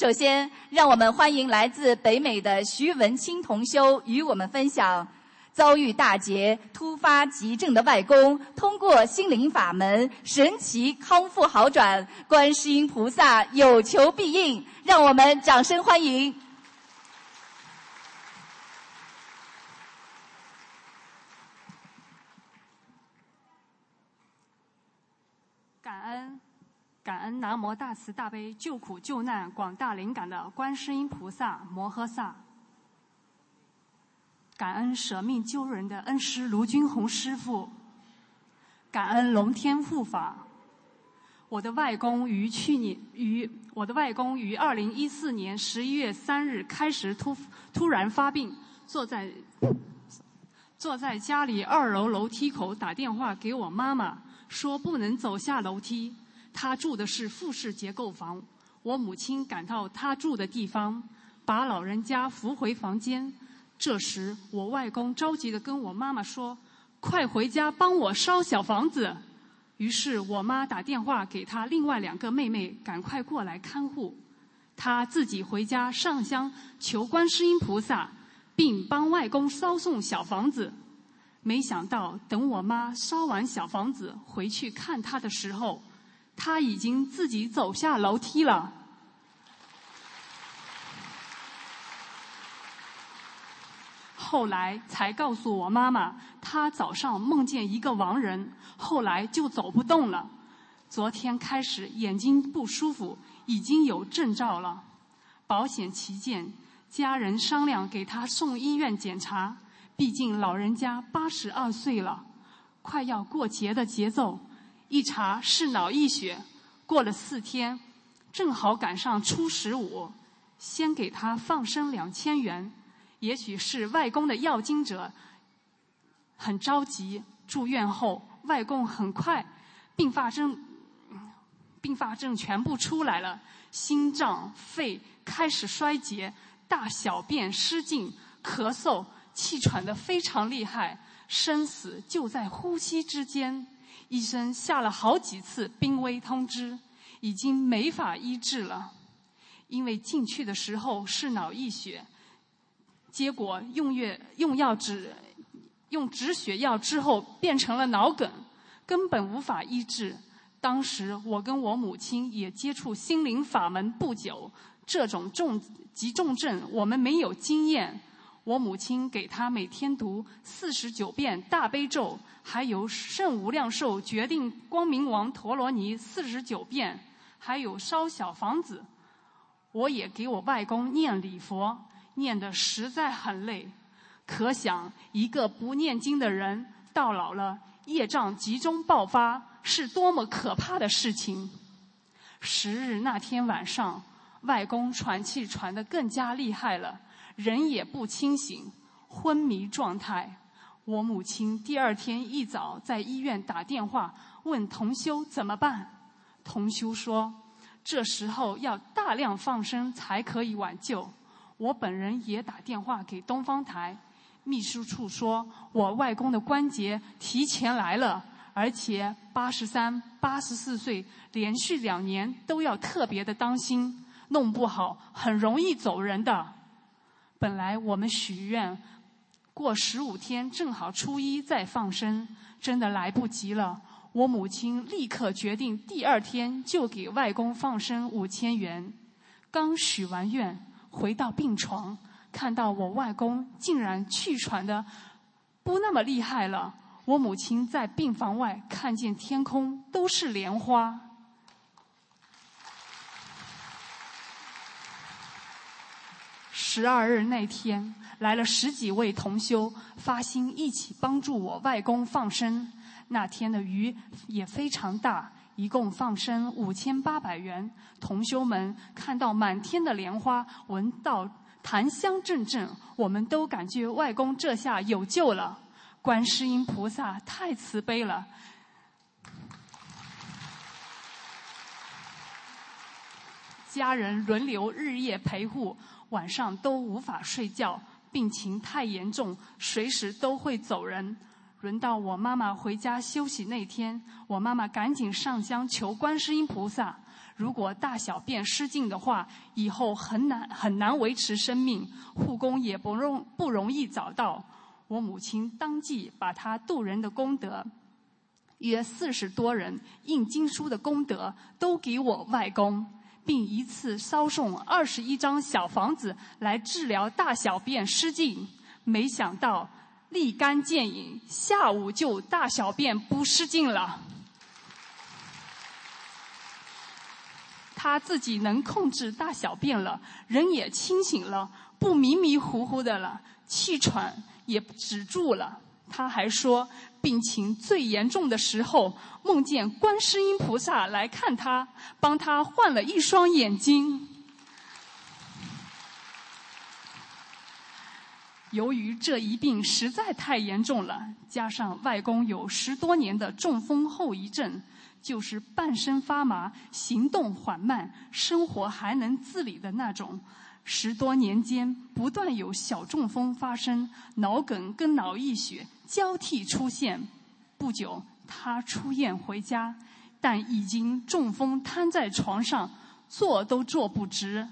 首先，让我们欢迎来自北美的徐文清同修与我们分享遭遇大劫、突发急症的外公，通过心灵法门神奇康复好转，观世音菩萨有求必应，让我们掌声欢迎。感恩。感恩南无大慈大悲救苦救难广大灵感的观世音菩萨摩诃萨，感恩舍命救人的恩师卢军宏师傅，感恩龙天护法。我的外公于去年于我的外公于二零一四年十一月三日开始突突然发病，坐在坐在家里二楼楼梯口打电话给我妈妈，说不能走下楼梯。他住的是复式结构房，我母亲赶到他住的地方，把老人家扶回房间。这时，我外公着急的跟我妈妈说：“快回家帮我烧小房子。”于是我妈打电话给他另外两个妹妹，赶快过来看护。他自己回家上香求观世音菩萨，并帮外公烧送小房子。没想到，等我妈烧完小房子回去看他的时候，他已经自己走下楼梯了。后来才告诉我妈妈，他早上梦见一个亡人，后来就走不动了。昨天开始眼睛不舒服，已经有征兆了。保险起见，家人商量给他送医院检查，毕竟老人家八十二岁了，快要过节的节奏。一查是脑溢血，过了四天，正好赶上初十五，先给他放生两千元。也许是外公的要经者很着急，住院后外公很快并发症，并发症全部出来了，心脏、肺开始衰竭，大小便失禁，咳嗽、气喘的非常厉害，生死就在呼吸之间。医生下了好几次濒危通知，已经没法医治了。因为进去的时候是脑溢血，结果用药用药止用止血药之后变成了脑梗，根本无法医治。当时我跟我母亲也接触心灵法门不久，这种重急重症我们没有经验。我母亲给他每天读四十九遍大悲咒，还有圣无量寿决定光明王陀罗尼四十九遍，还有烧小房子。我也给我外公念礼佛，念得实在很累。可想一个不念经的人到老了，业障集中爆发，是多么可怕的事情。十日那天晚上，外公喘气喘得更加厉害了。人也不清醒，昏迷状态。我母亲第二天一早在医院打电话问同修怎么办，同修说，这时候要大量放生才可以挽救。我本人也打电话给东方台，秘书处说我外公的关节提前来了，而且八十三、八十四岁，连续两年都要特别的当心，弄不好很容易走人的。本来我们许愿过十五天，正好初一再放生，真的来不及了。我母亲立刻决定，第二天就给外公放生五千元。刚许完愿，回到病床，看到我外公竟然气喘的不那么厉害了。我母亲在病房外看见天空都是莲花。十二日那天，来了十几位同修，发心一起帮助我外公放生。那天的鱼也非常大，一共放生五千八百元。同修们看到满天的莲花，闻到檀香阵阵，我们都感觉外公这下有救了。观世音菩萨太慈悲了，家人轮流日夜陪护。晚上都无法睡觉，病情太严重，随时都会走人。轮到我妈妈回家休息那天，我妈妈赶紧上香求观世音菩萨。如果大小便失禁的话，以后很难很难维持生命，护工也不容不容易找到。我母亲当即把她渡人的功德，约四十多人印经书的功德，都给我外公，并一次烧送二十一张小房子来治疗大小便失禁。没想到立竿见影，下午就大小便不失禁了。他自己能控制大小便了，人也清醒了，不迷迷糊糊的了，气喘也止住了。他还说，病情最严重的时候，梦见观世音菩萨来看他，帮他换了一双眼睛。由于这一病实在太严重了，加上外公有十多年的中风后遗症，就是半身发麻、行动缓慢、生活还能自理的那种。十多年间，不断有小中风发生，脑梗跟脑溢血交替出现。不久，他出院回家，但已经中风瘫在床上，坐都坐不直。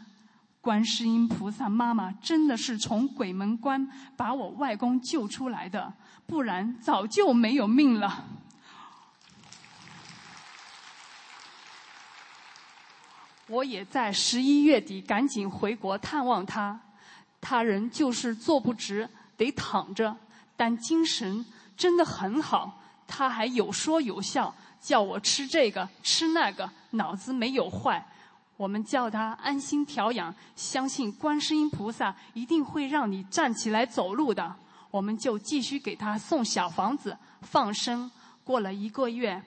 观世音菩萨妈妈真的是从鬼门关把我外公救出来的，不然早就没有命了。我也在十一月底赶紧回国探望他，他人就是坐不直，得躺着，但精神真的很好，他还有说有笑，叫我吃这个吃那个，脑子没有坏。我们叫他安心调养，相信观世音菩萨一定会让你站起来走路的。我们就继续给他送小房子放生。过了一个月，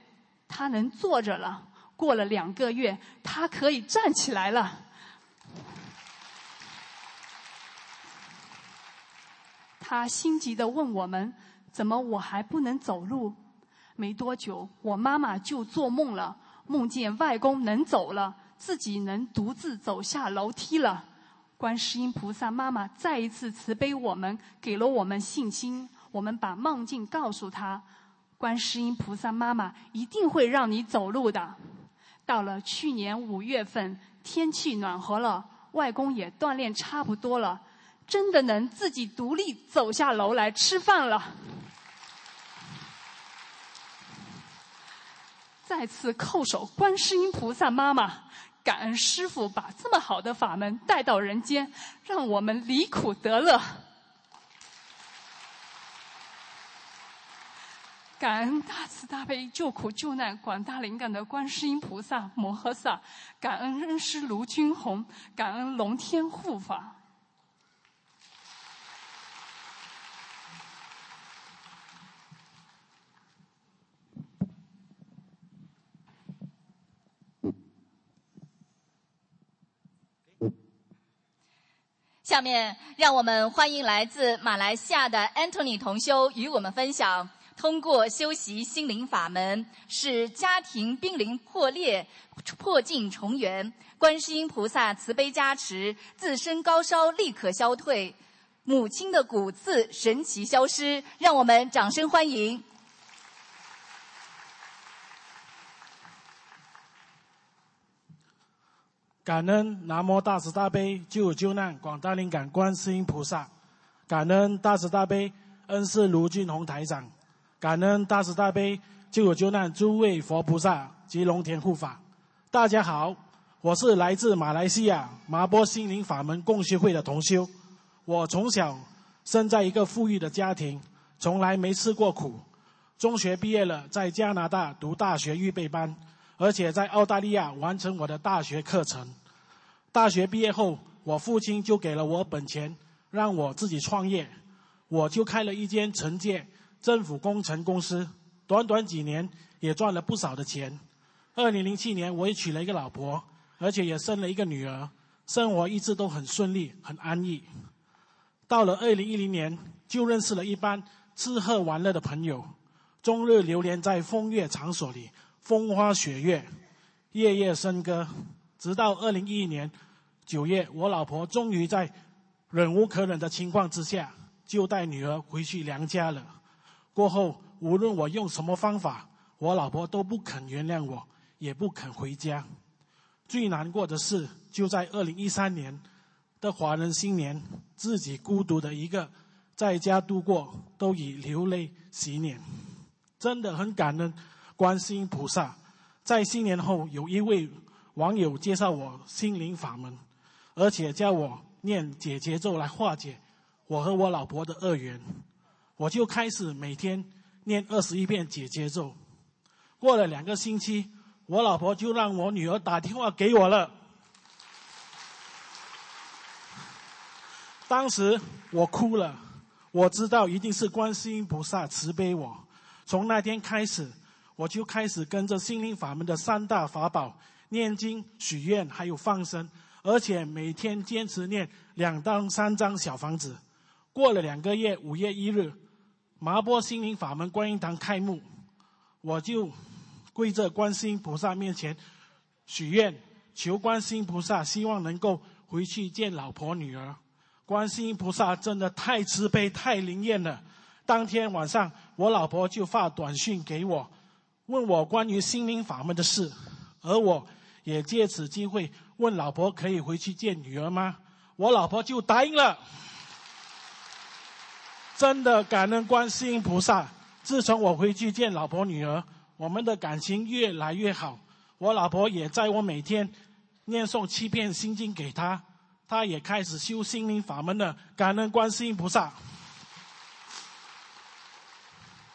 他能坐着了；过了两个月，他可以站起来了。他心急的问我们：“怎么我还不能走路？”没多久，我妈妈就做梦了，梦见外公能走了。自己能独自走下楼梯了，观世音菩萨妈妈再一次慈悲我们，给了我们信心。我们把梦境告诉他，观世音菩萨妈妈一定会让你走路的。到了去年五月份，天气暖和了，外公也锻炼差不多了，真的能自己独立走下楼来吃饭了。再次叩首，观世音菩萨妈妈。感恩师父把这么好的法门带到人间，让我们离苦得乐。感恩大慈大悲救苦救难广大灵感的观世音菩萨摩诃萨，感恩恩师卢军宏，感恩龙天护法。下面，让我们欢迎来自马来西亚的 Anthony 同修与我们分享：通过修习心灵法门，使家庭濒临破裂、破镜重圆。观世音菩萨慈悲加持，自身高烧立刻消退，母亲的骨刺神奇消失。让我们掌声欢迎。感恩南无大慈大悲救救难广大灵感观世音菩萨，感恩大慈大悲恩师卢俊宏台长，感恩大慈大悲救苦救难诸位佛菩萨及龙天护法。大家好，我是来自马来西亚麻波心灵法门共修会的同修。我从小生在一个富裕的家庭，从来没吃过苦。中学毕业了，在加拿大读大学预备班。而且在澳大利亚完成我的大学课程。大学毕业后，我父亲就给了我本钱，让我自己创业。我就开了一间承建政府工程公司，短短几年也赚了不少的钱。二零零七年，我也娶了一个老婆，而且也生了一个女儿，生活一直都很顺利，很安逸。到了二零一零年，就认识了一班吃喝玩乐的朋友，终日流连在风月场所里。风花雪月，夜夜笙歌，直到二零一一年九月，我老婆终于在忍无可忍的情况之下，就带女儿回去娘家了。过后，无论我用什么方法，我老婆都不肯原谅我，也不肯回家。最难过的事就在二零一三年的华人新年，自己孤独的一个在家度过，都以流泪洗脸。真的很感恩观世音菩萨，在新年后有一位网友介绍我心灵法门，而且叫我念解结咒来化解我和我老婆的恶缘，我就开始每天念二十一遍解结咒。过了两个星期，我老婆就让我女儿打电话给我了。当时我哭了，我知道一定是观世音菩萨慈悲我。从那天开始，我就开始跟着心灵法门的三大法宝念经、许愿，还有放生，而且每天坚持念两到三张小房子。过了两个月，五月一日，麻波心灵法门观音堂开幕，我就跪在观世音菩萨面前许愿，求观世音菩萨希望能够回去见老婆女儿。观世音菩萨真的太慈悲、太灵验了。当天晚上，我老婆就发短信给我，问我关于心灵法门的事，而我也借此机会问老婆可以回去见女儿吗？我老婆就答应了。真的感恩观世音菩萨，自从我回去见老婆女儿，我们的感情越来越好。我老婆也在我每天念诵七遍心经给她，她也开始修心灵法门了。感恩观世音菩萨。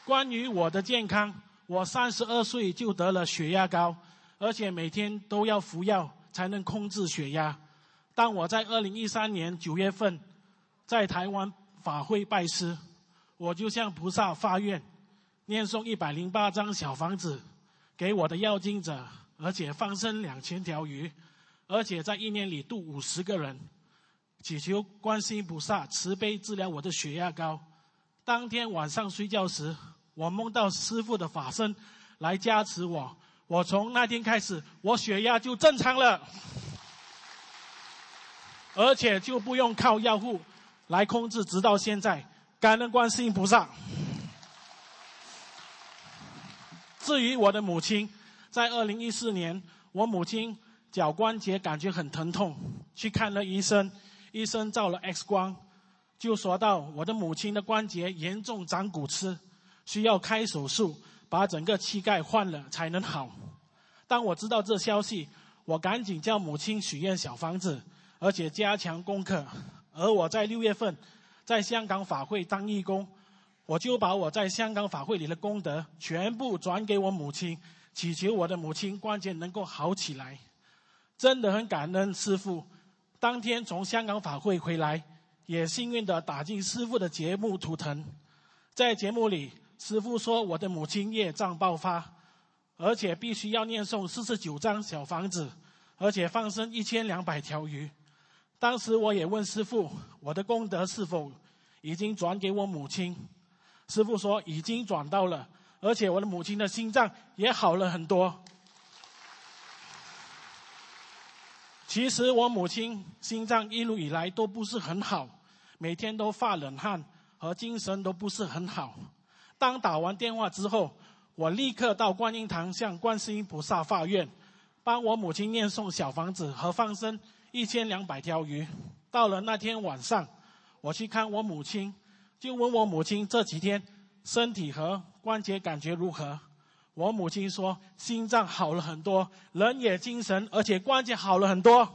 关于我的健康，我三十二岁就得了血压高，而且每天都要服药才能控制血压。当我在二零一三年九月份在台湾法会拜师，我就向菩萨发愿，念诵一百零八张小房子给我的要经者，而且放生两千条鱼，而且在一年里度五十个人，祈求观世音菩萨慈悲治疗我的血压高。当天晚上睡觉时。我梦到师傅的法身来加持我，我从那天开始，我血压就正常了，而且就不用靠药物来控制，直到现在。感恩观世音菩萨。至于我的母亲，在二零一四年，我母亲脚关节感觉很疼痛，去看了医生，医生照了 X 光，就说到我的母亲的关节严重长骨刺。需要开手术，把整个膝盖换了才能好。当我知道这消息，我赶紧叫母亲许愿小房子，而且加强功课。而我在六月份在香港法会当义工，我就把我在香港法会里的功德全部转给我母亲，祈求我的母亲关节能够好起来。真的很感恩师父。当天从香港法会回来，也幸运的打进师父的节目图腾，在节目里。师傅说：“我的母亲业障爆发，而且必须要念诵四十九张小房子，而且放生一千两百条鱼。”当时我也问师傅：“我的功德是否已经转给我母亲？”师傅说：“已经转到了，而且我的母亲的心脏也好了很多。”其实我母亲心脏一路以来都不是很好，每天都发冷汗，和精神都不是很好。当打完电话之后，我立刻到观音堂向观世音菩萨发愿，帮我母亲念诵小房子和放生一千两百条鱼。到了那天晚上，我去看我母亲，就问我母亲这几天身体和关节感觉如何。我母亲说心脏好了很多，人也精神，而且关节好了很多。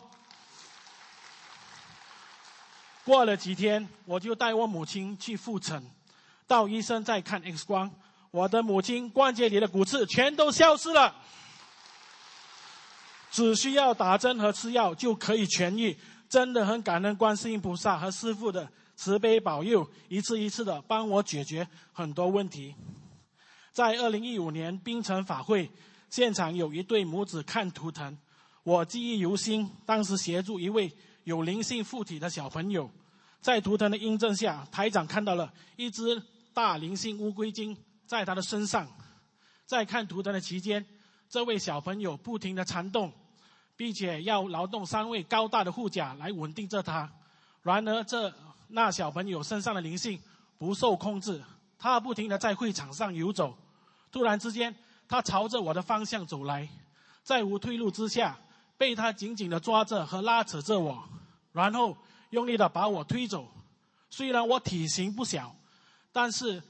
过了几天，我就带我母亲去复诊。到医生再看 X 光，我的母亲关节里的骨刺全都消失了，只需要打针和吃药就可以痊愈。真的很感恩观世音菩萨和师父的慈悲保佑，一次一次的帮我解决很多问题。在二零一五年冰城法会现场，有一对母子看图腾，我记忆犹新。当时协助一位有灵性附体的小朋友，在图腾的印证下，台长看到了一只。大灵性乌龟精在他的身上，在看图腾的期间，这位小朋友不停的缠动，并且要劳动三位高大的护甲来稳定着他。然而，这那小朋友身上的灵性不受控制，他不停的在会场上游走。突然之间，他朝着我的方向走来，在无退路之下，被他紧紧的抓着和拉扯着我，然后用力的把我推走。虽然我体型不小，但是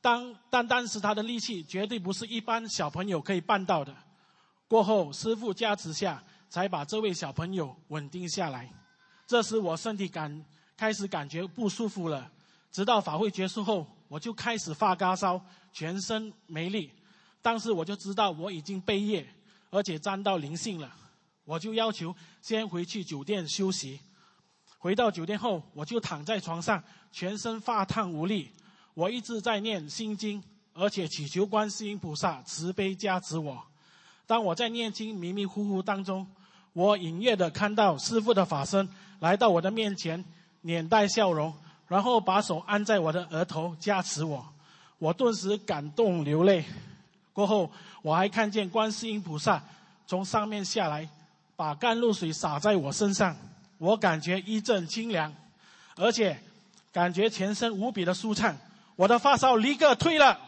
当但当时他的力气绝对不是一般小朋友可以办到的。过后师傅加持下，才把这位小朋友稳定下来。这时我身体感开始感觉不舒服了，直到法会结束后，我就开始发高烧，全身没力。当时我就知道我已经背业，而且沾到灵性了。我就要求先回去酒店休息。回到酒店后，我就躺在床上，全身发烫无力。我一直在念心经，而且祈求观世音菩萨慈悲加持我。当我在念经迷迷糊糊当中，我隐约的看到师傅的法身来到我的面前，脸带笑容，然后把手按在我的额头加持我。我顿时感动流泪。过后，我还看见观世音菩萨从上面下来。把甘露水洒在我身上，我感觉一阵清凉，而且感觉全身无比的舒畅，我的发烧立刻退了，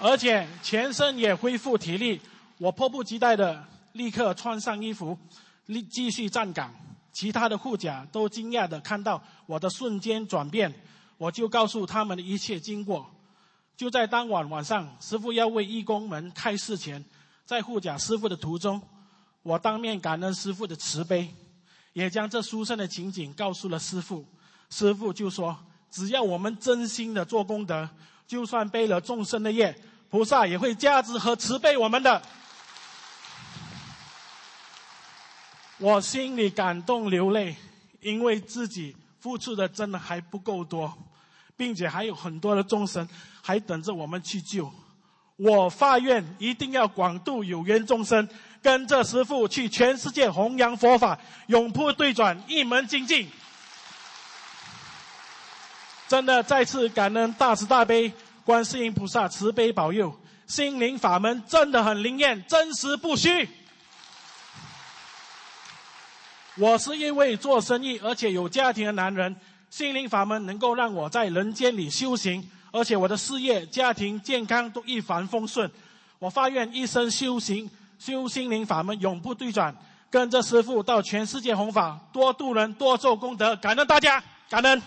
而且全身也恢复体力。我迫不及待的立刻穿上衣服，立继续站岗。其他的护甲都惊讶的看到我的瞬间转变，我就告诉他们的一切经过。就在当晚晚上，师傅要为义工们开示前。在护甲师傅的途中，我当面感恩师傅的慈悲，也将这殊胜的情景告诉了师傅。师傅就说：“只要我们真心的做功德，就算背了众生的业，菩萨也会加持和慈悲我们的。”我心里感动流泪，因为自己付出的真的还不够多，并且还有很多的众生还等着我们去救。我发愿一定要广度有缘众生，跟着师父去全世界弘扬佛法，永不对转，一门精进。真的再次感恩大慈大悲观世音菩萨慈悲保佑，心灵法门真的很灵验，真实不虚。我是一位做生意而且有家庭的男人，心灵法门能够让我在人间里修行。而且我的事业、家庭、健康都一帆风顺，我发愿一生修行、修心灵法门，永不对转，跟着师父到全世界弘法，多度人、多做功德，感恩大家，感恩。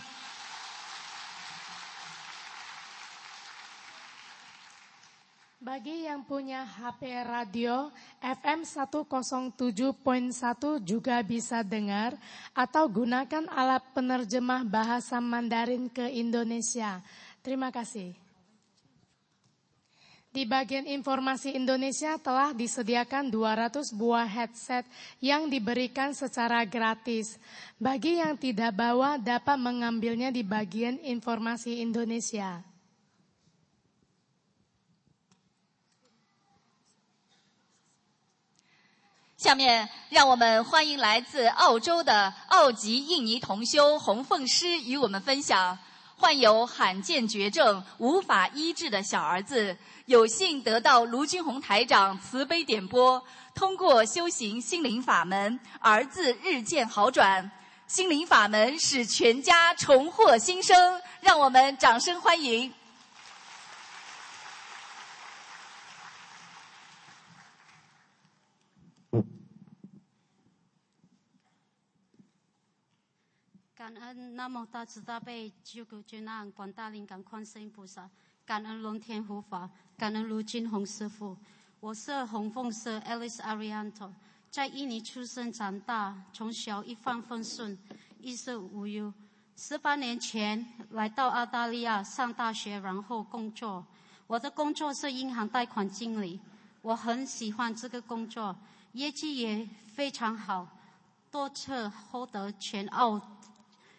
Bagi yang punya HP radio FM 107.1 juga bisa dengar atau gunakan alat penerjemah bahasa Mandarin ke Indonesia. Terima kasih. Di bagian informasi Indonesia telah disediakan 200 buah headset yang diberikan secara gratis. Bagi yang tidak bawa dapat mengambilnya di bagian informasi Indonesia. 下面，让我们欢迎来自澳洲的澳籍印尼同修洪凤师与我们分享。患有罕见绝症、无法医治的小儿子，有幸得到卢军宏台长慈悲点拨，通过修行心灵法门，儿子日渐好转。心灵法门使全家重获新生，让我们掌声欢迎。感恩南无大慈大悲救苦救难广大灵感观世音菩萨，感恩龙天护法，感恩卢金红师傅。我是红凤社 Alice Arianto，在印尼出生长大，从小一帆风顺，衣食无忧。十八年前来到澳大利亚上大学，然后工作。我的工作是银行贷款经理，我很喜欢这个工作，业绩也非常好，多次获得全澳。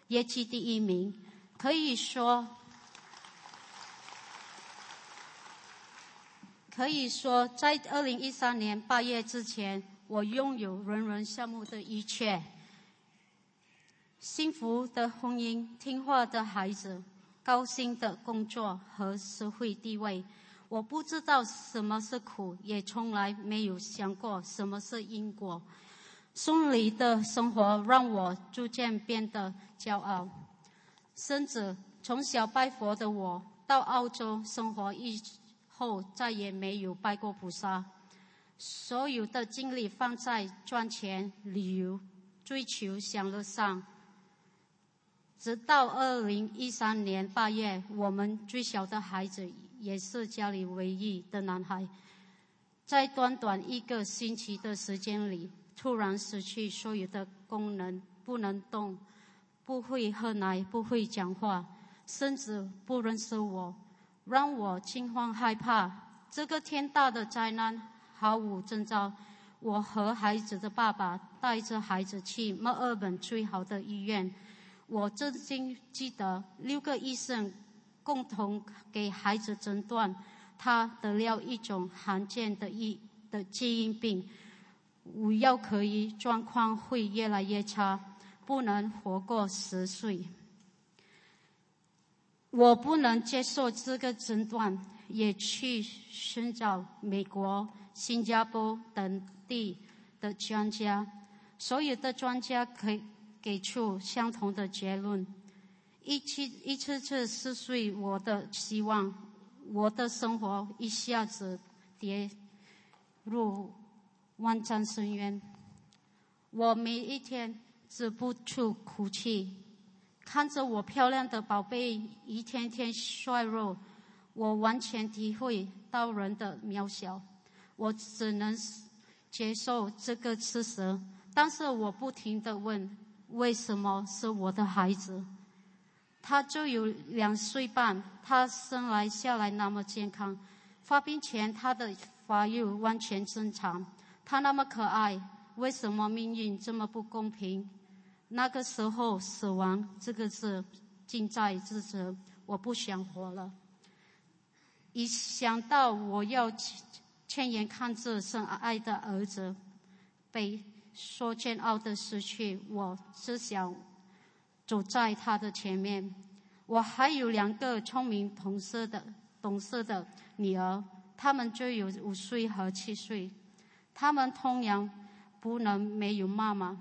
业绩第一名，可以说，可以说，在二零一三年八月之前，我拥有人人羡慕的一切：幸福的婚姻、听话的孩子、高薪的工作和社会地位。我不知道什么是苦，也从来没有想过什么是因果。顺利的生活让我逐渐变得骄傲，甚至从小拜佛的我，到澳洲生活以后再也没有拜过菩萨。所有的精力放在赚钱、旅游、追求享乐上。直到二零一三年八月，我们最小的孩子也是家里唯一的男孩，在短短一个星期的时间里，突然失去所有的功能，不能动，不会喝奶，不会讲话，甚至不认识我，让我惊慌害怕。这个天大的灾难毫无征兆。我和孩子的爸爸带着孩子去墨尔本最好的医院。我至今记得六个医生共同给孩子诊断，他得了一种罕见的一的基因病，无药可医，状况会越来越差，不能活过十岁。我不能接受这个诊断，也去寻找美国、新加坡等地的专家，所有的专家可以。给出相同的结论，一次一次次撕碎我的希望，我的生活一下子跌入万丈深渊。我每一天止不住哭泣，看着我漂亮的宝贝一天天衰弱，我完全体会到人的渺小。我只能接受这个事实，但是我不停的问。为什么是我的孩子？他就有两岁半，他生来下来那么健康，发病前他的发育完全正常。他那么可爱，为什么命运这么不公平？那个时候，死亡这个字近在咫尺，我不想活了。一想到我要亲眼看着深爱的儿子被……说煎熬的失去，我只想走在他的前面。我还有两个聪明、懂事的、懂事的女儿，她们就有五岁和七岁。他们同样不能没有妈妈，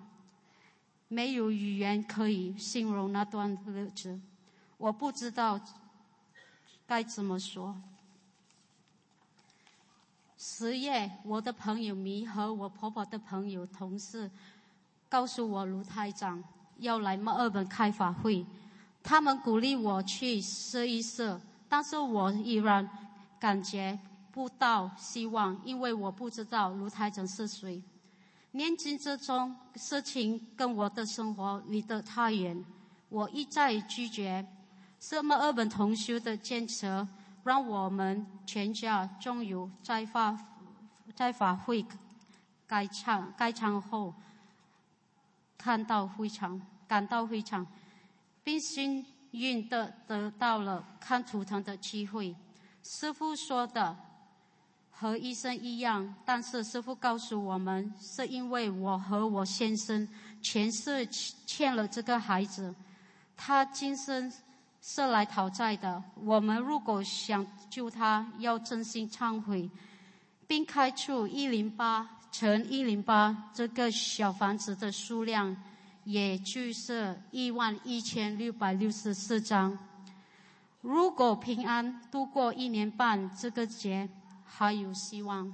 没有语言可以形容那段日子。我不知道该怎么说。十月，我的朋友咪和我婆婆的朋友同事告诉我，卢台长要来墨尔本开法会，他们鼓励我去试一试，但是我依然感觉不到希望，因为我不知道卢台长是谁。年轻之中，事情跟我的生活离得太远，我一再拒绝。什么二本同修的坚持。让我们全家终于在法在法会开场开场后，看到非常感到非常，并幸运的得到了看图腾的机会。师傅说的和医生一样，但是师傅告诉我们，是因为我和我先生前世欠了这个孩子，他今生。是来讨债的。我们如果想救他，要真心忏悔，并开出一零八乘一零八这个小房子的数量，也就是一万一千六百六十四张。如果平安度过一年半这个节，还有希望。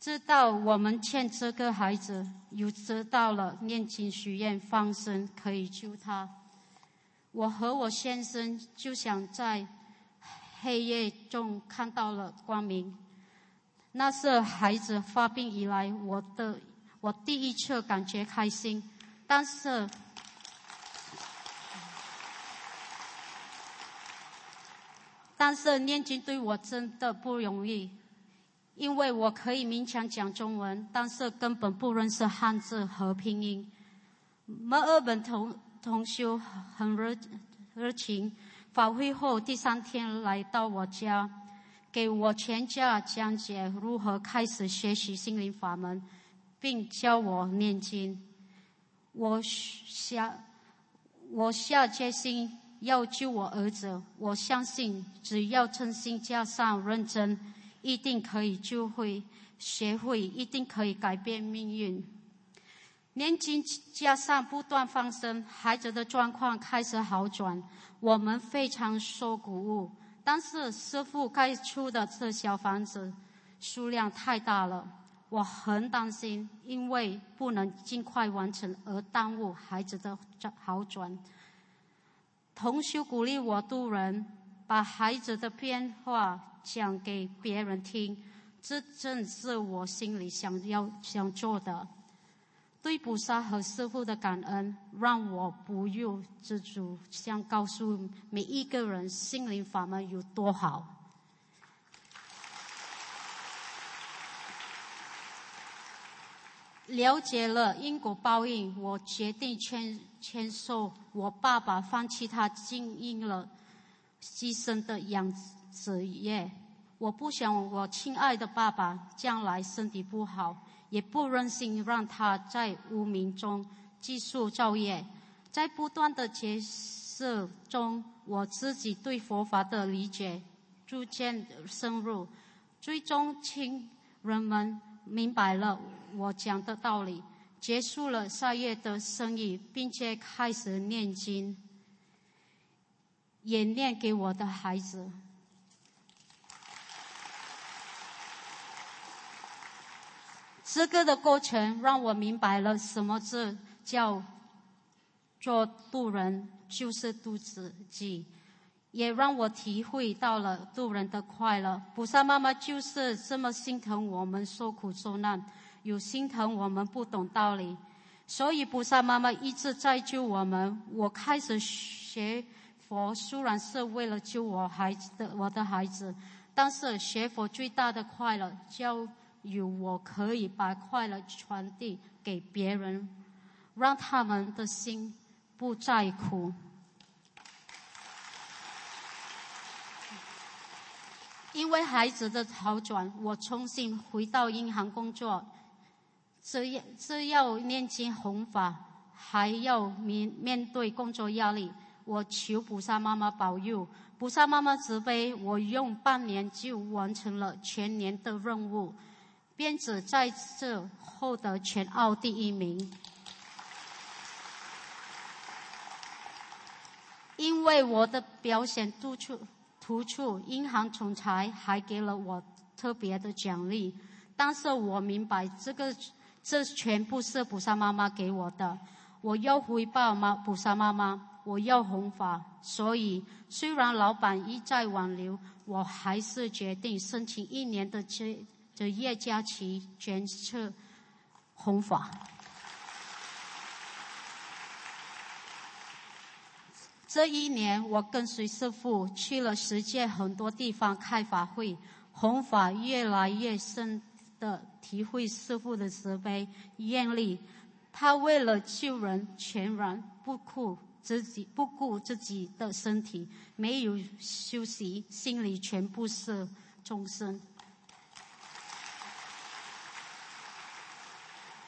知道我们欠这个孩子，又知道了念经许愿放生可以救他。我和我先生就想在黑夜中看到了光明。那是孩子发病以来我的我第一次感觉开心，但是但是念经对我真的不容易，因为我可以勉强讲中文，但是根本不认识汉字和拼音。墨尔本同。同修很热热情，法会后第三天来到我家，给我全家讲解如何开始学习心灵法门，并教我念经。我下我下决心要救我儿子，我相信只要诚心加上认真，一定可以就会学会，一定可以改变命运。年纪加上不断放生，孩子的状况开始好转，我们非常受鼓舞。但是师傅开出的这小房子，数量太大了，我很担心，因为不能尽快完成而耽误孩子的好转。同修鼓励我渡人，把孩子的变化讲给别人听，这正是我心里想要想做的。对菩萨和师父的感恩，让我不由自主想告诉每一个人，心灵法门有多好。了解了因果报应，我决定签签收我爸爸放弃他经营了牺牲的养殖业。我不想我亲爱的爸爸将来身体不好。也不忍心让他在无名中继续造业，在不断的解释中，我自己对佛法的理解逐渐深入，最终请人们明白了我讲的道理，结束了杀业的生意，并且开始念经，演练给我的孩子。这个的过程让我明白了什么字叫做渡人就是渡自己，也让我体会到了渡人的快乐。菩萨妈妈就是这么心疼我们受苦受难，有心疼我们不懂道理，所以菩萨妈妈一直在救我们。我开始学佛，虽然是为了救我孩子的我的孩子，但是学佛最大的快乐叫。有我可以把快乐传递给别人，让他们的心不再苦。因为孩子的好转，我重新回到银行工作。只要只要念经弘法，还要面面对工作压力，我求菩萨妈妈保佑，菩萨妈妈慈悲，我用半年就完成了全年的任务。编子在这获得全澳第一名，因为我的表现突出突出，银行总裁还给了我特别的奖励。但是我明白，这个这全部是菩萨妈妈给我的，我要回报妈菩萨妈妈，我要弘法。所以，虽然老板一再挽留，我还是决定申请一年的这。的叶嘉琪捐策弘法。这一年，我跟随师父去了世界很多地方开法会，弘法越来越深的体会师父的慈悲、愿力。他为了救人，全然不顾自己，不顾自己的身体，没有休息，心里全部是众生。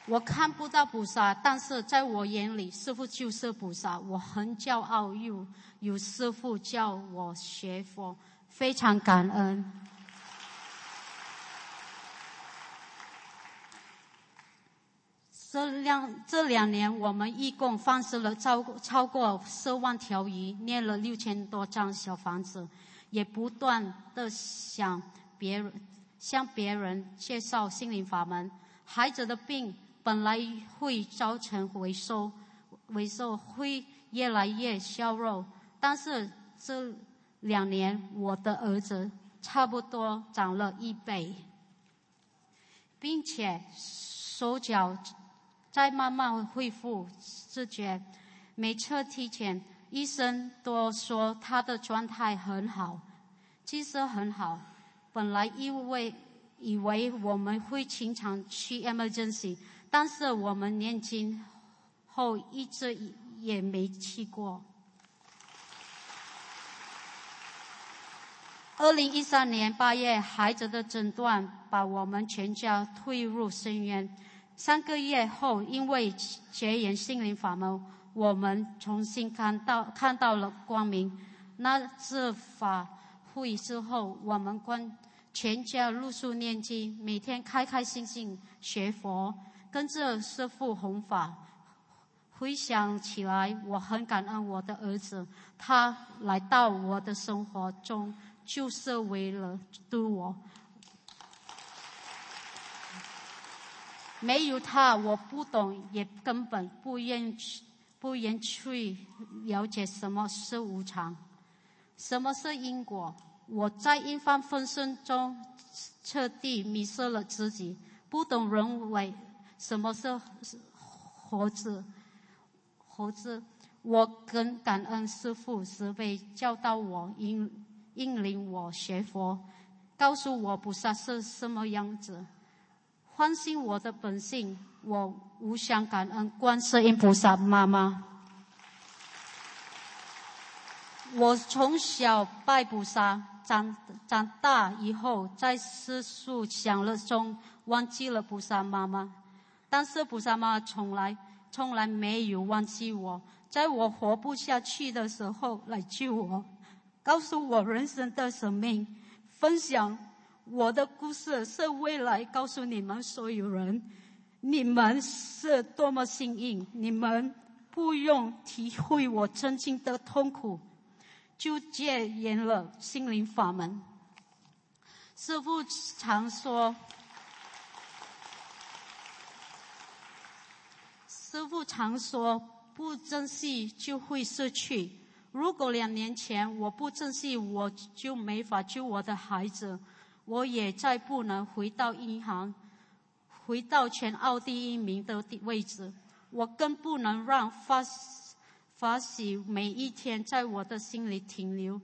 我看不到菩萨，但是在我眼里，师傅就是菩萨。我很骄傲，有有师傅教我学佛，非常感恩。这两这两年，我们一共放生了超超过十万条鱼，念了六千多张小房子，也不断的向别人向别人介绍心灵法门。孩子的病。本来会造成回收，回收会越来越削弱。但是这两年，我的儿子差不多长了一倍，并且手脚在慢慢恢复知觉。每次体检，医生都说他的状态很好，其实很好。本来因为以为我们会经常去 emergency。但是我们年轻后一直也没去过。二零一三年八月，孩子的诊断把我们全家推入深渊。三个月后，因为结缘心灵法门，我们重新看到看到了光明。那次法会之后，我们关全家入宿念经，每天开开心心学佛。跟着师父弘法，回想起来，我很感恩我的儿子，他来到我的生活中，就是为了渡我。没有他，我不懂，也根本不愿去不愿去了解什么是无常，什么是因果。我在一帆风顺中彻底迷失了自己，不懂人为什么是猴子？猴子。我跟感恩师父慈悲教导我，引引领我学佛，告诉我菩萨是什么样子，唤醒我的本性。我无想感恩观世音菩萨妈妈。我从小拜菩萨，长长大以后在世俗享乐中忘记了菩萨妈妈，但是菩萨妈从来从来没有忘记我。在我活不下去的时候来救我，告诉我人生的生命，分享我的故事是未来告诉你们所有人，你们是多么幸运，你们不用体会我曾经的痛苦，就戒严了心灵法门。师父常说，师父常说。不珍惜就会失去。如果两年前我不珍惜，我就没法救我的孩子，我也再不能回到银行，回到全澳第一名的位置。我更不能让发发喜每一天在我的心里停留。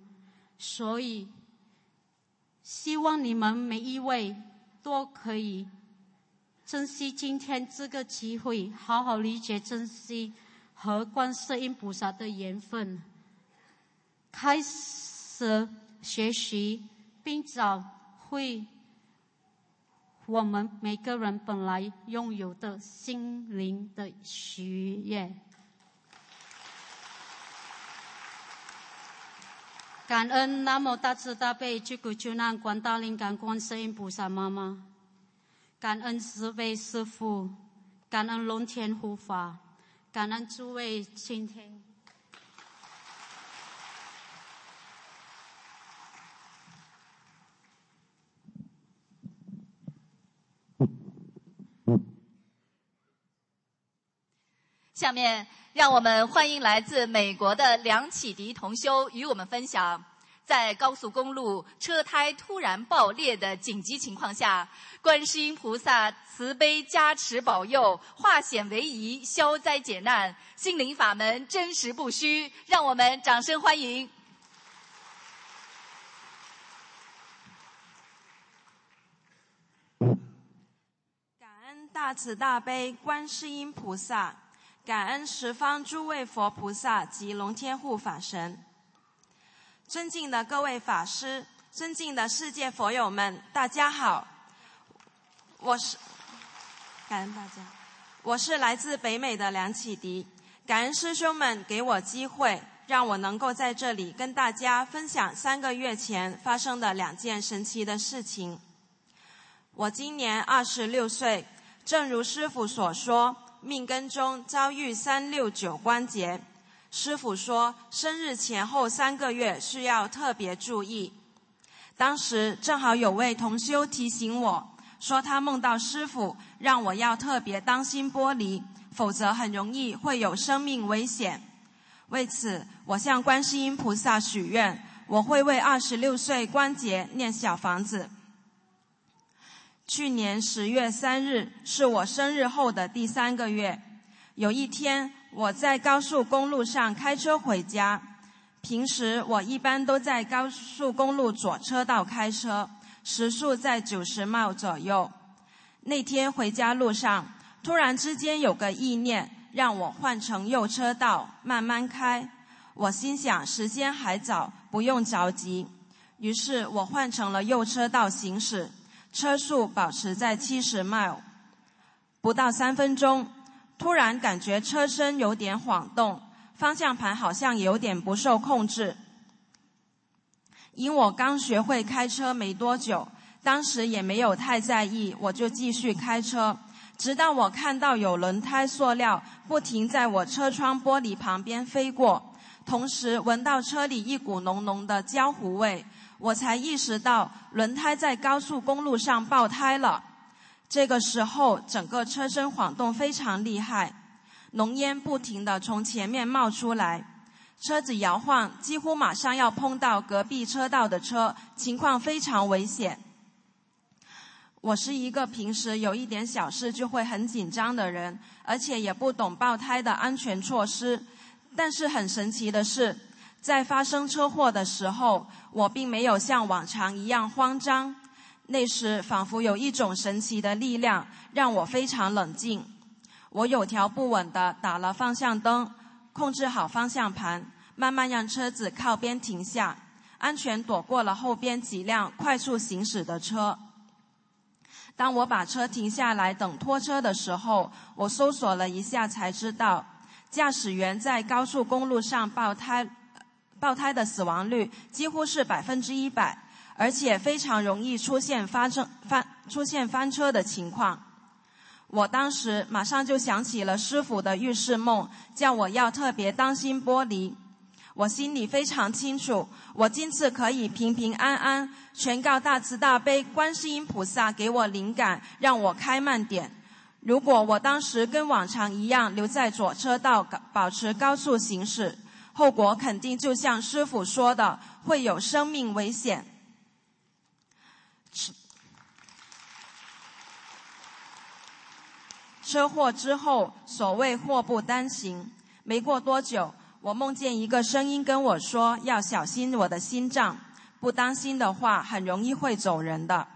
所以，希望你们每一位都可以珍惜今天这个机会，好好理解珍惜。和观世音菩萨的缘分，开始学习，并找会我们每个人本来拥有的心灵的喜悦。感恩南无大慈大悲救苦救难广大灵感观世音菩萨妈妈，感恩慈悲师父，感恩龙天护法。感恩诸位倾听。下面，让我们欢迎来自美国的梁启迪同修与我们分享。在高速公路车胎突然爆裂的紧急情况下，观世音菩萨慈悲加持保佑，化险为夷，消灾解难，心灵法门真实不虚，让我们掌声欢迎！感恩大慈大悲观世音菩萨，感恩十方诸位佛菩萨及龙天护法神。尊敬的各位法师，尊敬的世界佛友们，大家好！我是感恩大家，我是来自北美的梁启迪。感恩师兄们给我机会，让我能够在这里跟大家分享三个月前发生的两件神奇的事情。我今年二十六岁，正如师傅所说，命根中遭遇三六九关节。师傅说，生日前后三个月需要特别注意。当时正好有位同修提醒我说，他梦到师傅让我要特别当心玻璃，否则很容易会有生命危险。为此，我向观世音菩萨许愿，我会为二十六岁关节念小房子。去年十月三日是我生日后的第三个月，有一天。我在高速公路上开车回家。平时我一般都在高速公路左车道开车，时速在九十迈左右。那天回家路上，突然之间有个意念，让我换成右车道慢慢开。我心想时间还早，不用着急。于是我换成了右车道行驶，车速保持在七十迈。不到三分钟。突然感觉车身有点晃动，方向盘好像有点不受控制。因我刚学会开车没多久，当时也没有太在意，我就继续开车，直到我看到有轮胎塑料不停在我车窗玻璃旁边飞过，同时闻到车里一股浓浓的焦糊味，我才意识到轮胎在高速公路上爆胎了。这个时候，整个车身晃动非常厉害，浓烟不停地从前面冒出来，车子摇晃，几乎马上要碰到隔壁车道的车，情况非常危险。我是一个平时有一点小事就会很紧张的人，而且也不懂爆胎的安全措施。但是很神奇的是，在发生车祸的时候，我并没有像往常一样慌张。那时仿佛有一种神奇的力量，让我非常冷静。我有条不紊地打了方向灯，控制好方向盘，慢慢让车子靠边停下，安全躲过了后边几辆快速行驶的车。当我把车停下来等拖车的时候，我搜索了一下，才知道驾驶员在高速公路上爆胎，爆胎的死亡率几乎是百分之一百，而且非常容易出现发生翻出现翻车的情况。我当时马上就想起了师傅的预示梦，叫我要特别当心玻璃。我心里非常清楚，我今次可以平平安安。全靠大慈大悲观世音菩萨给我灵感，让我开慢点。如果我当时跟往常一样留在左车道，保持高速行驶，后果肯定就像师傅说的，会有生命危险。车祸之后，所谓祸不单行，没过多久。我梦见一个声音跟我说：“要小心我的心脏，不当心的话，很容易会走人的。”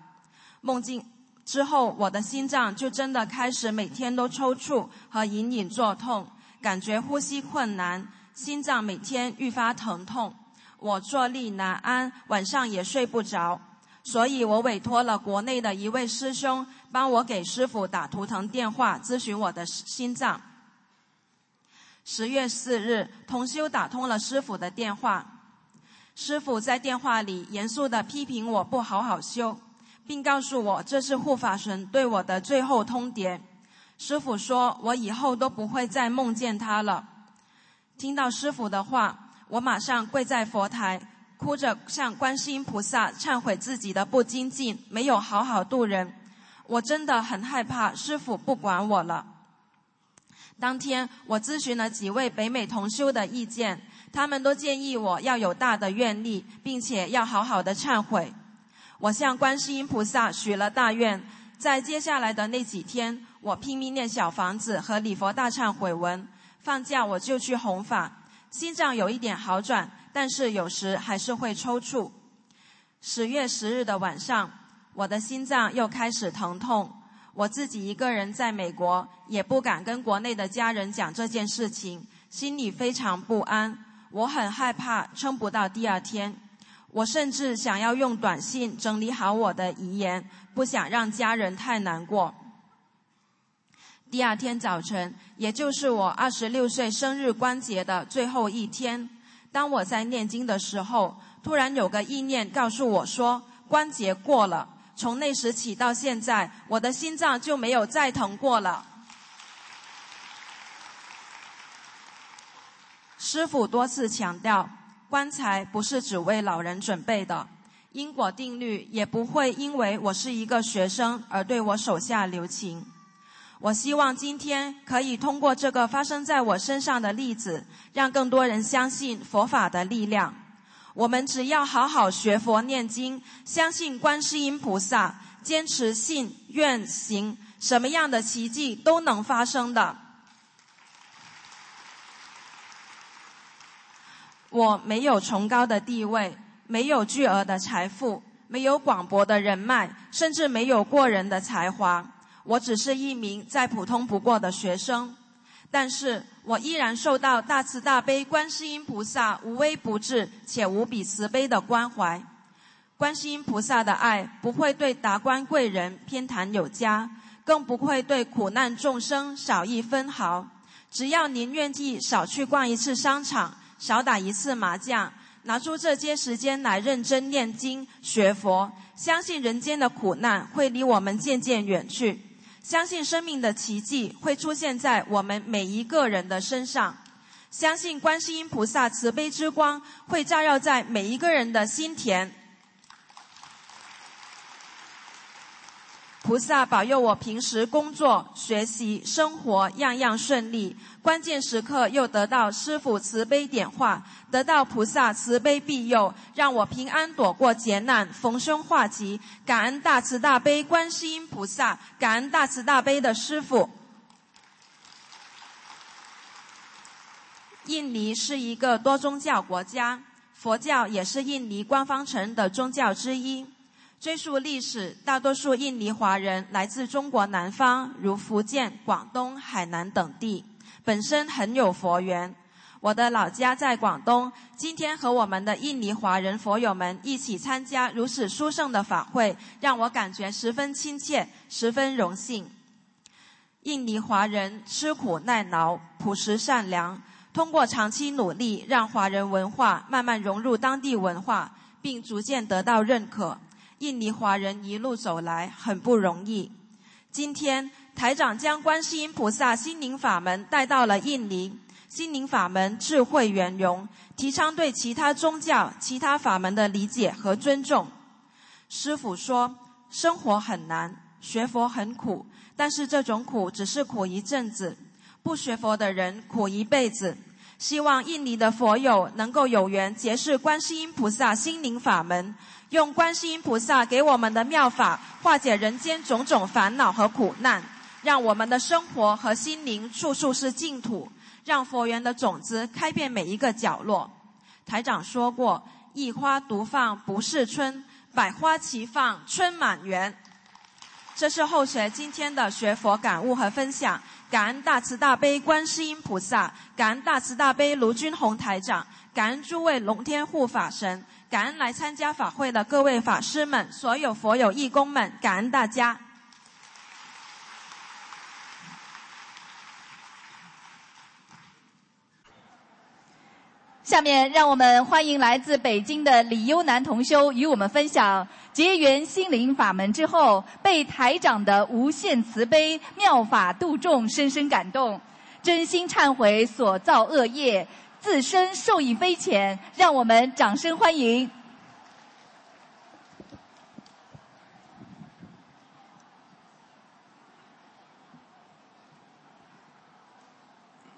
梦境之后，我的心脏就真的开始每天都抽搐和隐隐作痛，感觉呼吸困难，心脏每天愈发疼痛，我坐立难安，晚上也睡不着。所以我委托了国内的一位师兄，帮我给师傅打图腾电话，咨询我的心脏。十月四日，同修打通了师傅的电话。师傅在电话里严肃地批评我不好好修，并告诉我这是护法神对我的最后通牒。师傅说我以后都不会再梦见他了。听到师傅的话，我马上跪在佛台，哭着向观世音菩萨忏悔自己的不精进，没有好好度人。我真的很害怕师傅不管我了。当天，我咨询了几位北美同修的意见，他们都建议我要有大的愿力，并且要好好的忏悔。我向观世音菩萨许了大愿，在接下来的那几天，我拼命念小房子和礼佛大忏悔文。放假我就去弘法，心脏有一点好转，但是有时还是会抽搐。十月十日的晚上，我的心脏又开始疼痛。我自己一个人在美国，也不敢跟国内的家人讲这件事情，心里非常不安。我很害怕撑不到第二天，我甚至想要用短信整理好我的遗言，不想让家人太难过。第二天早晨，也就是我二十六岁生日关节的最后一天，当我在念经的时候，突然有个意念告诉我说，关节过了。从那时起到现在，我的心脏就没有再疼过了。师傅多次强调，棺材不是只为老人准备的，因果定律也不会因为我是一个学生而对我手下留情。我希望今天可以通过这个发生在我身上的例子，让更多人相信佛法的力量。我们只要好好学佛念经，相信观世音菩萨，坚持信愿行，什么样的奇迹都能发生的。我没有崇高的地位，没有巨额的财富，没有广博的人脉，甚至没有过人的才华。我只是一名再普通不过的学生。但是我依然受到大慈大悲观世音菩萨无微不至且无比慈悲的关怀。观世音菩萨的爱不会对达官贵人偏袒有加，更不会对苦难众生少一分毫。只要您愿意少去逛一次商场，少打一次麻将，拿出这些时间来认真念经学佛，相信人间的苦难会离我们渐渐远去。相信生命的奇迹会出现在我们每一个人的身上，相信观世音菩萨慈悲之光会照耀在每一个人的心田。菩萨保佑我平时工作、学习、生活样样顺利，关键时刻又得到师父慈悲点化，得到菩萨慈悲庇佑，让我平安躲过劫难，逢凶化吉。感恩大慈大悲观世音菩萨，感恩大慈大悲的师父。印尼是一个多宗教国家，佛教也是印尼官方承认的宗教之一。追溯历史，大多数印尼华人来自中国南方，如福建、广东、海南等地，本身很有佛缘。我的老家在广东，今天和我们的印尼华人佛友们一起参加如此殊胜的法会，让我感觉十分亲切，十分荣幸。印尼华人吃苦耐劳，朴实善良，通过长期努力，让华人文化慢慢融入当地文化，并逐渐得到认可。印尼华人一路走来很不容易。今天台长将观世音菩萨心灵法门带到了印尼，心灵法门智慧圆融，提倡对其他宗教、其他法门的理解和尊重。师傅说，生活很难，学佛很苦，但是这种苦只是苦一阵子，不学佛的人苦一辈子。希望印尼的佛友能够有缘结识观世音菩萨心灵法门。用观世音菩萨给我们的妙法化解人间种种烦恼和苦难，让我们的生活和心灵处处是净土，让佛缘的种子开遍每一个角落。台长说过：“一花独放不是春，百花齐放春满园。”这是后学今天的学佛感悟和分享。感恩大慈大悲观世音菩萨，感恩大慈大悲卢军宏台长，感恩诸位龙天护法神。感恩来参加法会的各位法师们，所有佛友义工们，感恩大家。下面让我们欢迎来自北京的李优南同修与我们分享结缘心灵法门之后，被台长的无限慈悲妙法度众，深深感动，真心忏悔所造恶业。自身受益匪浅，让我们掌声欢迎。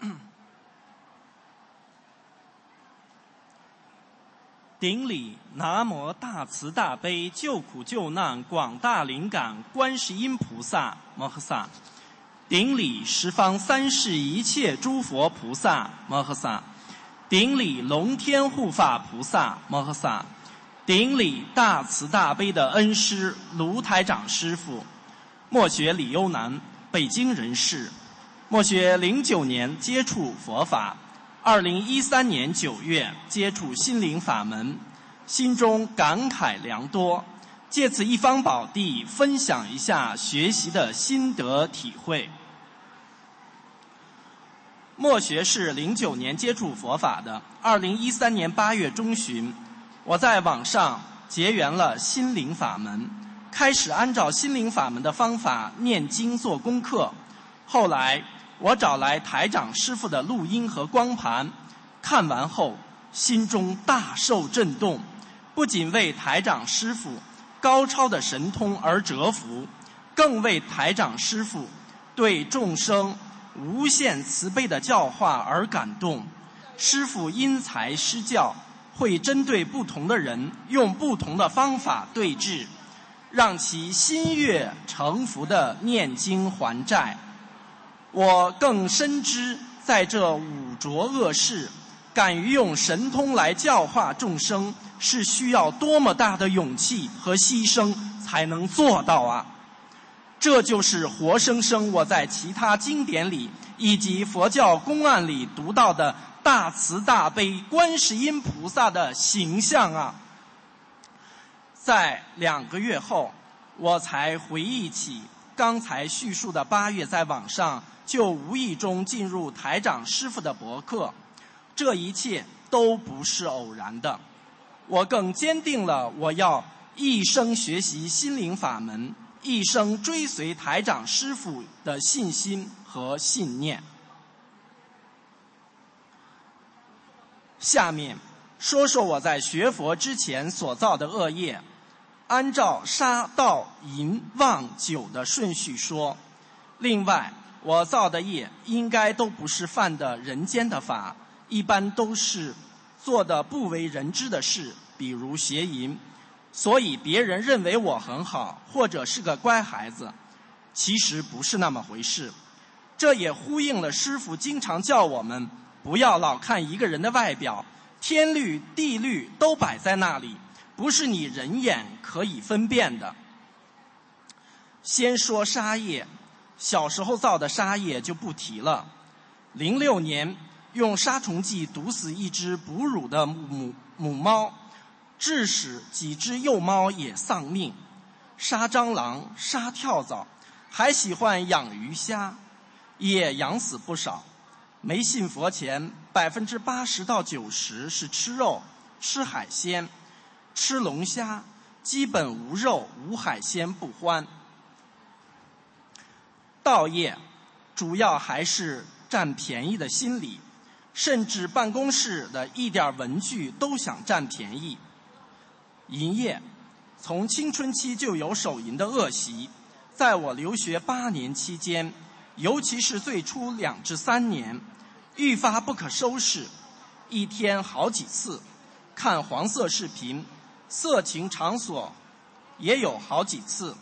顶礼南无大慈大悲救苦救难广大灵感观世音菩萨摩诃萨，顶礼十方三世一切诸佛菩萨摩诃萨。顶礼龙天护法菩萨摩诃萨，顶礼大慈大悲的恩师卢台长师傅，莫学李优南，北京人士，莫学零九年接触佛法，二零一三年九月接触心灵法门，心中感慨良多，借此一方宝地分享一下学习的心得体会。墨学是零九年接触佛法的，二零一三年八月中旬，我在网上结缘了心灵法门，开始按照心灵法门的方法念经做功课。后来我找来台长师傅的录音和光盘，看完后心中大受震动，不仅为台长师傅高超的神通而折服，更为台长师傅对众生。无限慈悲的教化而感动，师父因材施教，会针对不同的人用不同的方法对治，让其心悦诚服的念经还债。我更深知，在这五浊恶世，敢于用神通来教化众生，是需要多么大的勇气和牺牲才能做到啊！这就是活生生我在其他经典里以及佛教公案里读到的大慈大悲观世音菩萨的形象啊！在两个月后，我才回忆起刚才叙述的八月在网上就无意中进入台长师傅的博客，这一切都不是偶然的。我更坚定了我要一生学习心灵法门。一生追随台长师傅的信心和信念。下面说说我在学佛之前所造的恶业。按照杀盗淫妄酒的顺序说。另外，我造的业应该都不是犯的人间的法，一般都是做的不为人知的事，比如邪淫。所以别人认为我很好，或者是个乖孩子，其实不是那么回事。这也呼应了师傅经常叫我们不要老看一个人的外表，天律地律都摆在那里，不是你人眼可以分辨的。先说杀业，小时候造的杀业就不提了。零六年用杀虫剂毒死一只哺乳的母母猫。致使几只幼猫也丧命，杀蟑螂、杀跳蚤，还喜欢养鱼虾，也养死不少。没信佛前，百分之八十到九十是吃肉、吃海鲜，吃龙虾，基本无肉无海鲜不欢。道业主要还是占便宜的心理，甚至办公室的一点文具都想占便宜。淫业，从青春期就有手淫的恶习，在我留学八年期间，尤其是最初两至三年，愈发不可收拾，一天好几次，看黄色视频，色情场所也有好几次，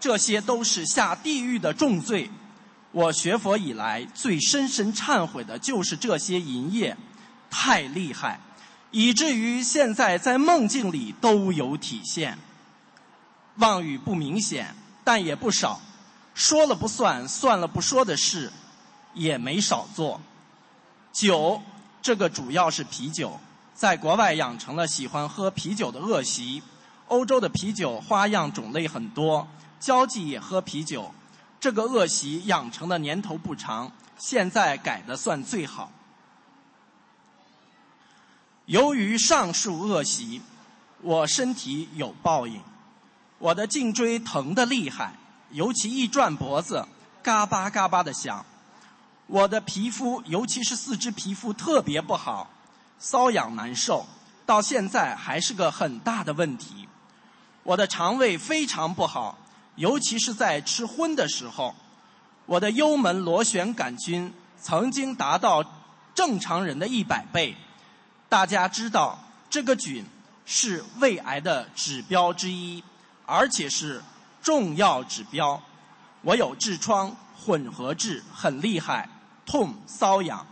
这些都是下地狱的重罪。我学佛以来最深深忏悔的就是这些淫业，太厉害。以至于现在在梦境里都有体现。妄语不明显，但也不少。说了不算，算了不说的事，也没少做。酒，这个主要是啤酒，在国外养成了喜欢喝啤酒的恶习。欧洲的啤酒花样种类很多，交际也喝啤酒，这个恶习养成的年头不长，现在改的算最好。由于上述恶习，我身体有报应，我的颈椎疼得厉害，尤其一转脖子，嘎巴嘎巴的响。我的皮肤，尤其是四肢皮肤特别不好，瘙痒难受，到现在还是个很大的问题。我的肠胃非常不好，尤其是在吃荤的时候。我的幽门螺旋杆菌曾经达到正常人的一百倍。大家知道，这个菌是胃癌的指标之一，而且是重要指标。我有痔疮，混合痔很厉害，痛瘙痒。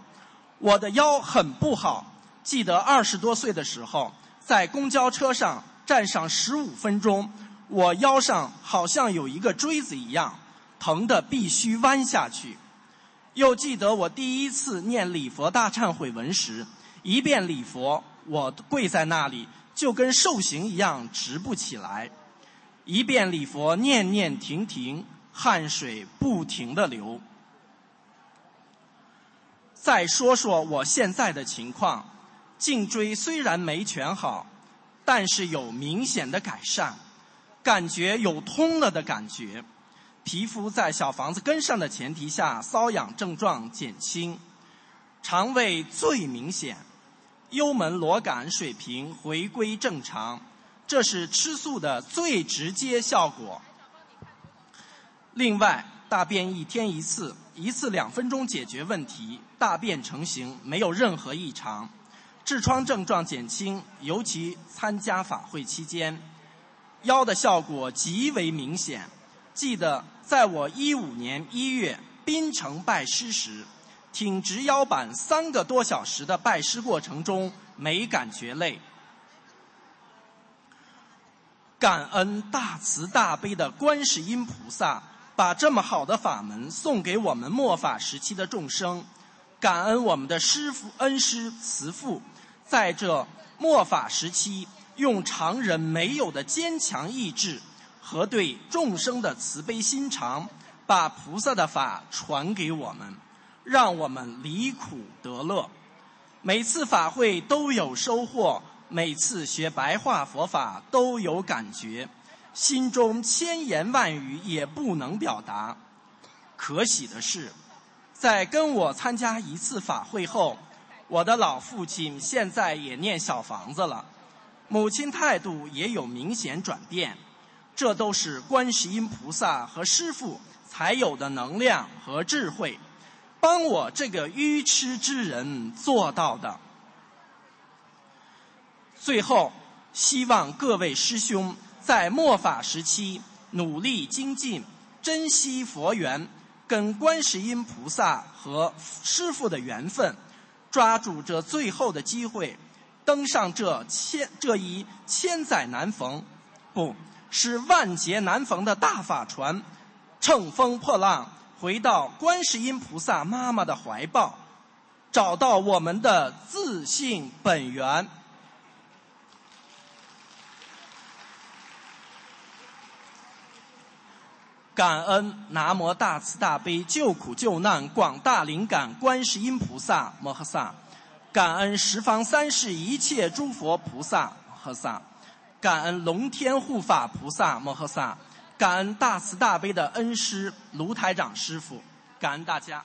我的腰很不好，记得二十多岁的时候，在公交车上站上十五分钟，我腰上好像有一个锥子一样，疼得必须弯下去。又记得我第一次念礼佛大忏悔文时。一遍礼佛，我跪在那里就跟受刑一样直不起来。一遍礼佛，念念停停，汗水不停的流。再说说我现在的情况，颈椎虽然没全好，但是有明显的改善，感觉有通了的感觉。皮肤在小房子跟上的前提下，瘙痒症状减轻，肠胃最明显。幽门螺杆水平回归正常，这是吃素的最直接效果。另外，大便一天一次，一次两分钟解决问题，大便成型，没有任何异常。痔疮症状减轻，尤其参加法会期间，腰的效果极为明显。记得在我一五年一月槟城拜师时。挺直腰板三个多小时的拜师过程中，没感觉累。感恩大慈大悲的观世音菩萨，把这么好的法门送给我们末法时期的众生。感恩我们的师父恩师慈父，在这末法时期，用常人没有的坚强意志和对众生的慈悲心肠，把菩萨的法传给我们。让我们离苦得乐，每次法会都有收获，每次学白话佛法都有感觉，心中千言万语也不能表达。可喜的是，在跟我参加一次法会后，我的老父亲现在也念小房子了。母亲态度也有明显转变，这都是观世音菩萨和师父才有的能量和智慧，帮我这个愚痴之人做到的。最后，希望各位师兄在末法时期努力精进，珍惜佛缘，跟观世音菩萨和师父的缘分，抓住这最后的机会。登上这千这一千载难逢，不是万劫难逢的大法船，乘风破浪回到观世音菩萨妈妈的怀抱，找到我们的自信本源。感恩南无大慈大悲救苦救难广大灵感观世音菩萨摩诃萨。感恩十方三世一切诸佛菩萨摩诃萨，感恩龙天护法菩萨摩诃萨，感恩大慈大悲的恩师卢台长师傅，感恩大家。